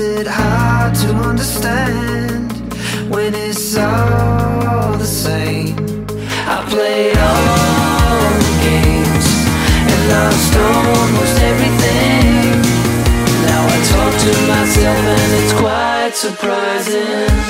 it hard to understand when it's all the same? I play all the games and lost almost everything. Now I talk to myself and it's quite surprising.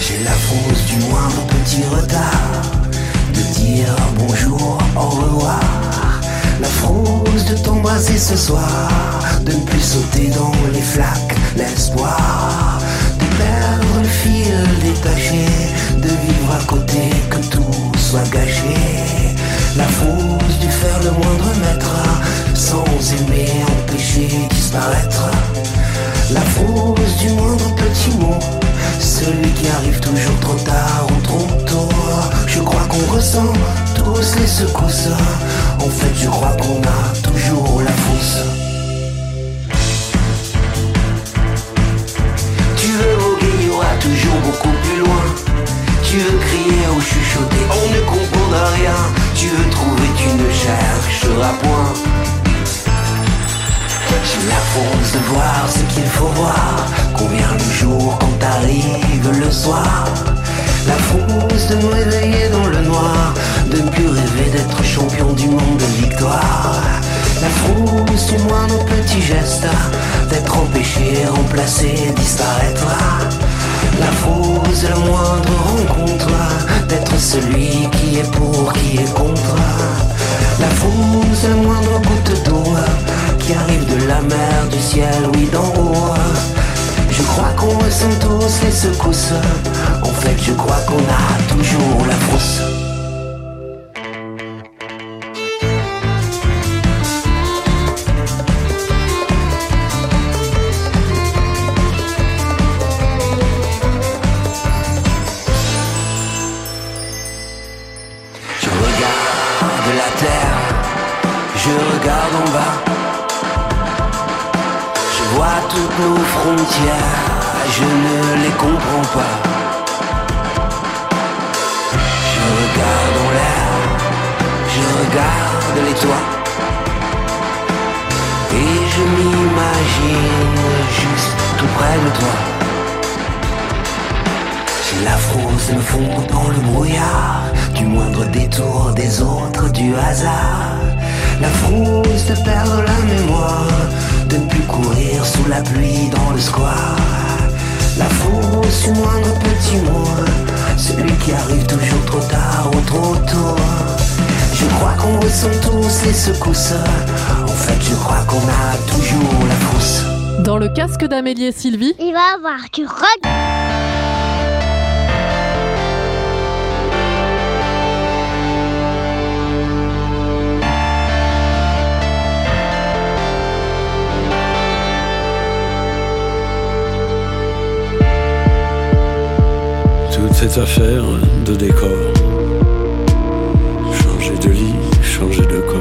J'ai la fausse du moindre petit retard de dire bonjour, au revoir. La frousse de t'embrasser ce soir, de ne plus sauter dans les flaques, l'espoir de perdre le fil détaché, de vivre à côté que tout soit gâché. La frousse du faire le moindre mètre sans aimer empêcher disparaître la frousse du moindre petit mot, celui qui arrive toujours trop tard ou trop tôt. Je crois qu'on ressent tous les secousses, en fait je crois qu'on a toujours la frousse. Tu veux voguer, il y aura toujours beaucoup plus loin. Tu veux crier ou chuchoter, on ne comprendra rien. Tu veux trouver, tu ne chercheras point frousse de voir ce qu'il faut voir, vient le jour quand arrive le soir? La frousse de me réveiller dans le noir, de ne plus rêver d'être champion du monde de victoire. La frousse du moindre petit geste, d'être empêché, remplacé, disparaître. La frousse la moindre rencontre, d'être celui qui est pour, qui est contre. La frousse la moindre goutte d'eau, qui arrive de la mer, du ciel, oui d'en haut. Je crois qu'on ressent tous les secousses. En fait, je crois qu'on a toujours la frousse. Nos frontières, je ne les comprends pas. Je regarde en l'air, je regarde les toits. Et je m'imagine juste tout près de toi. J'ai la frousse me fondre dans le brouillard, du moindre détour des autres, du hasard. La frousse de perdre la mémoire, de ne plus courir sous la pluie dans le square. La frousse du moindre petit mot, celui qui arrive toujours trop tard ou trop tôt. Je crois qu'on ressent tous les secousses, en fait je crois qu'on a toujours la frousse. Dans le casque d'Amélie et Sylvie, Il va avoir du rock. Cette affaire de décor. Changer de lit, changer de corps.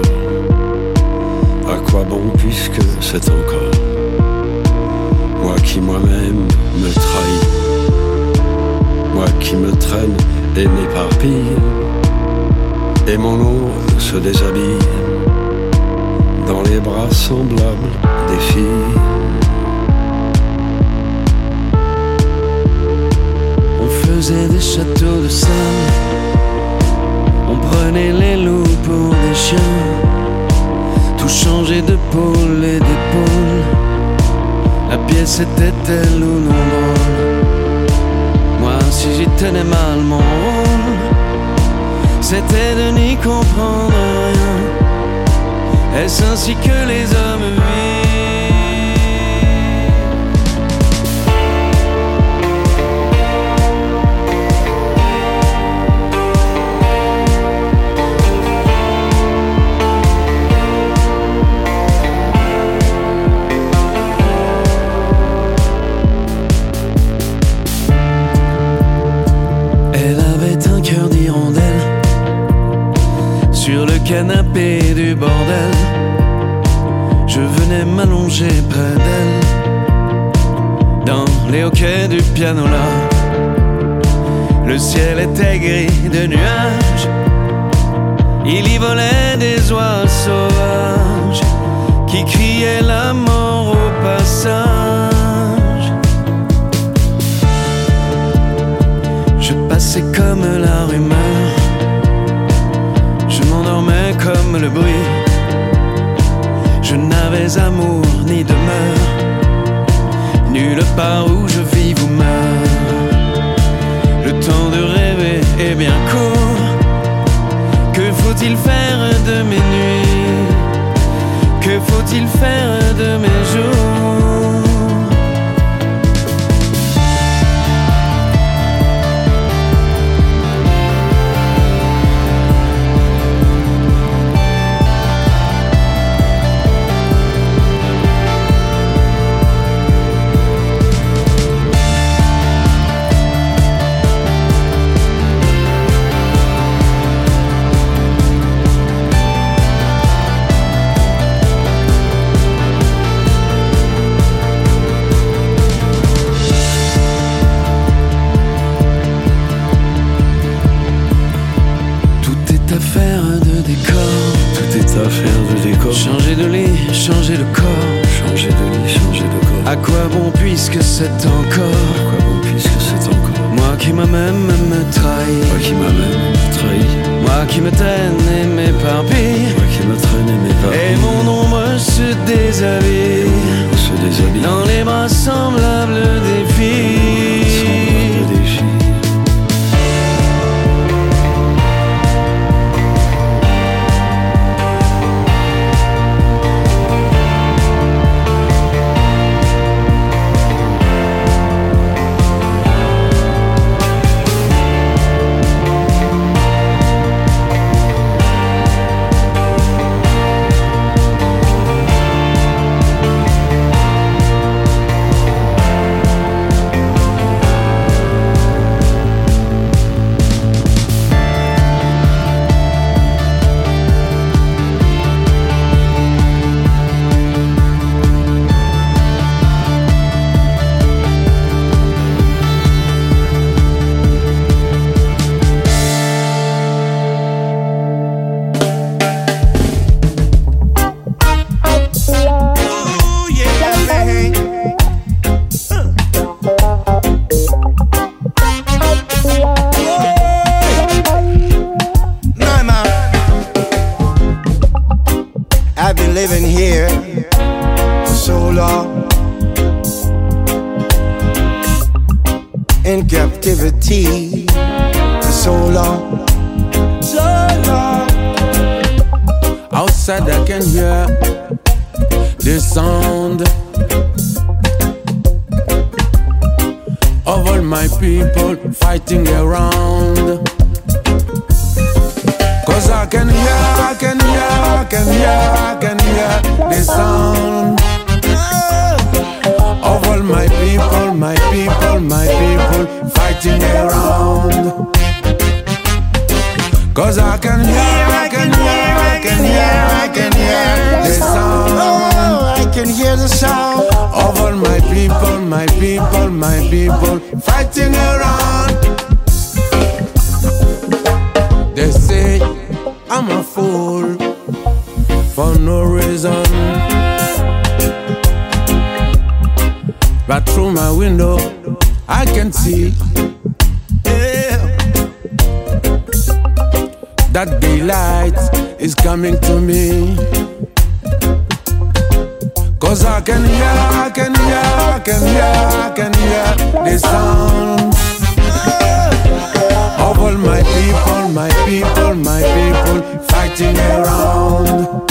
À quoi bon puisque c'est encore? Moi qui moi-même me trahis. Moi qui me traîne et m'éparpille. Et mon eau se déshabille dans les bras semblables des filles. Faisait des châteaux de sable. On prenait les loups pour des chiens. Tout changeait de pôle et d'épaule. La pièce était-elle ou non drôle Moi, si j'y tenais mal mon rôle, c'était de n'y comprendre rien. Est-ce ainsi que les hommes vivent? Ciel était gris de nuages, il y volait des oies sauvages qui criaient la mort au passage. Je passais comme la rumeur, je m'endormais comme le bruit. Je n'avais amour ni demeure, nulle part où affaire de décor. Changer de lit, changer de corps. Changer de lit, changer À quoi bon puisque c'est encore? À quoi bon puisque c'est encore? Moi qui m'a même me trahi. Moi qui m'a même trahi. Moi qui me traîne et m'éparpille. Moi qui me traîne et m'éparpille. Et mon ombre se déshabille. On se déshabille. Dans les bras semblables des filles so long, so long. Outside I can hear the sound of all my people fighting around. Cause I can hear, I can hear, I can hear, I can hear the sound of all my people, my people, my people fighting around. Cause I can hear, I can hear, I can hear, I can hear the sound Oh, I can hear the sound. of all my people, my people, my people fighting around. They say I'm a fool for no reason. But through my window, I can see that daylight is coming to me. Cause I can hear, I can hear, I can hear, I can hear the sound of all my people, my people, my people fighting around.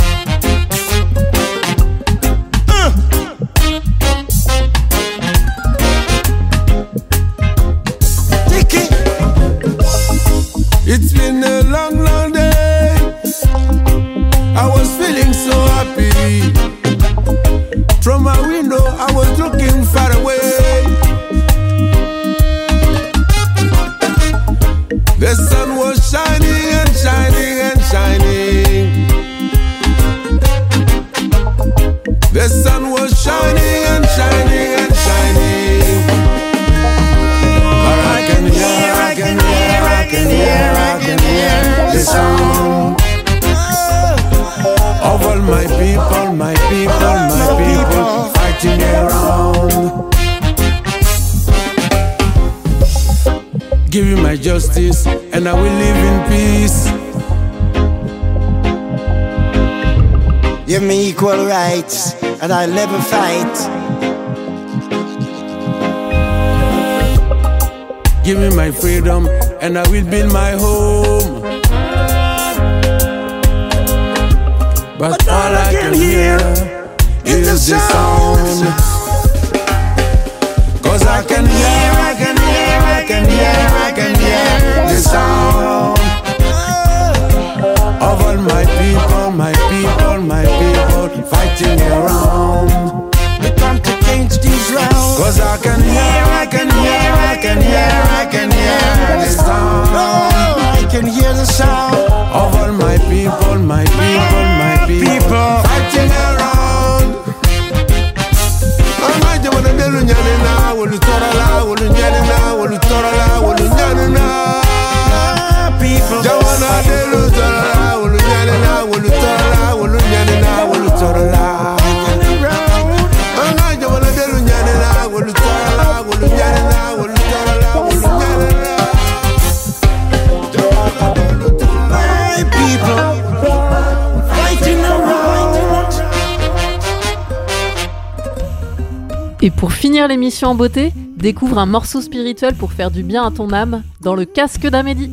Rights, and I'll never fight. Give me my freedom, and I will build my home. But all I can hear is the sound. Cause I can hear, I can hear, I can hear, I can hear the sound hear the sound. of all my people, my people, Et pour finir l'émission en beauté, découvre un morceau spirituel pour faire du bien à ton âme dans le casque d'Amélie.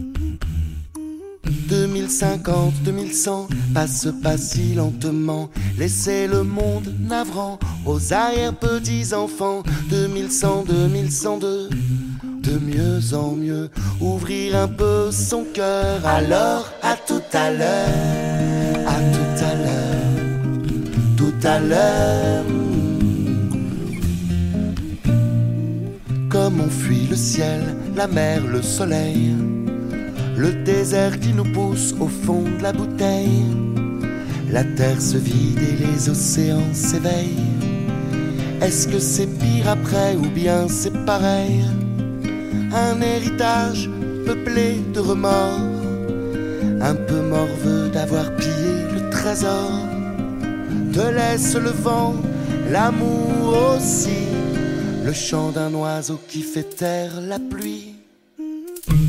2050, 2100, passe pas si lentement. Laissez le monde navrant aux arrière-petits-enfants. 2100, 2102, de mieux en mieux, ouvrir un peu son cœur. Alors, à tout à l'heure, à tout à l'heure, tout à l'heure. Comme on fuit le ciel, la mer, le soleil le désert qui nous pousse au fond de la bouteille. La terre se vide et les océans s'éveillent. Est-ce que c'est pire après ou bien c'est pareil? Un héritage peuplé de remords, un peu morveux d'avoir pillé le trésor. Te laisse le vent, l'amour aussi, le chant d'un oiseau qui fait taire la pluie.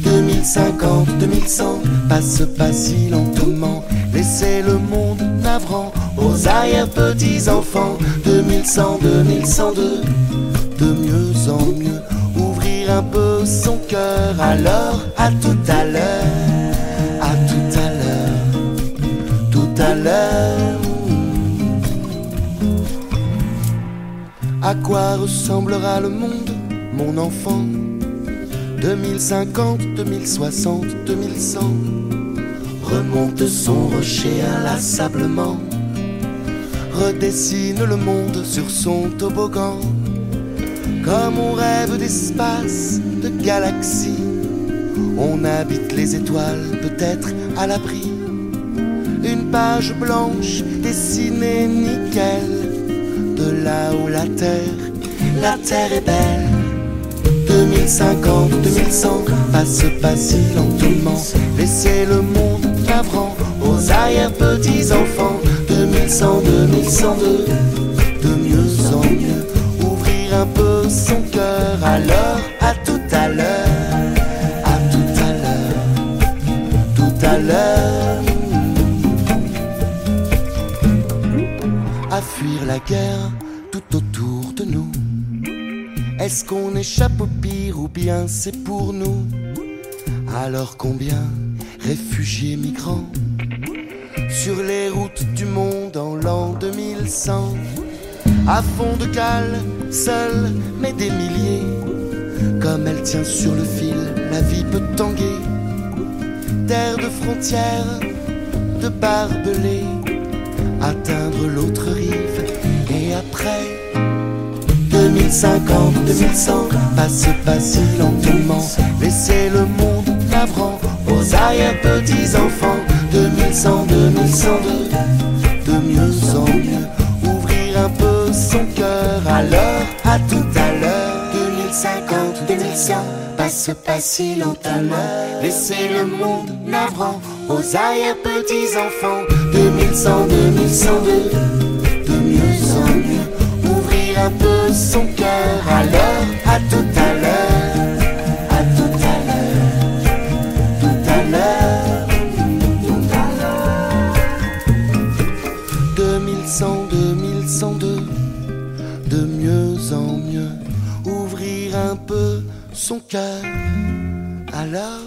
2050, 2100, passe pas si lentement. Laissez le monde navrant aux arrière-petits-enfants. 2100, 2102, de mieux en mieux, ouvrir un peu son cœur. Alors, à tout à l'heure, à tout à l'heure, tout à l'heure. À quoi ressemblera le monde, mon enfant? 2050, 2060, 2100. Remonte son rocher inlassablement. Redessine le monde sur son toboggan. Comme on rêve d'espace, de galaxies. On habite les étoiles, peut-être à l'abri. Une page blanche dessinée nickel. De là où la terre, la terre est belle. 2050, 2100, passe pas si lentement. Laissez le monde navrant aux arrière-petits-enfants. 2100, 2102, de mieux en mieux, ouvrir un peu son cœur. Alors, la guerre tout autour de nous. Est-ce qu'on échappe au pire ou bien c'est pour nous? Alors combien réfugiés migrants sur les routes du monde en l'an 2100 À fond de cale, seul mais des milliers. Comme elle tient sur le fil, la vie peut tanguer. Terre de frontières, de barbelés. Atteindre l'autre 2050, 2100, passe pas si lentement. Laissez le monde navrant aux arrière-petits-enfants. 2100, 2102, de mieux en mieux, ouvrir un peu son cœur. Alors, à tout à l'heure. 2050, 2100, passe pas si lentement. Laissez le monde navrant aux arrière-petits-enfants. 2100, 2102, de mieux en mieux, ouvrir un peu son cœur. Alors, à tout à l'heure, à tout à l'heure, tout à l'heure, tout à l'heure. 2100, 2102, de mieux en mieux, ouvrir un peu son cœur. Alors?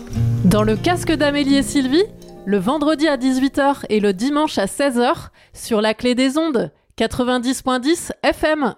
Dans le casque d'Amélie et Sylvie, le vendredi à 18h et le dimanche à 16h sur la clé des ondes 90.10 FM.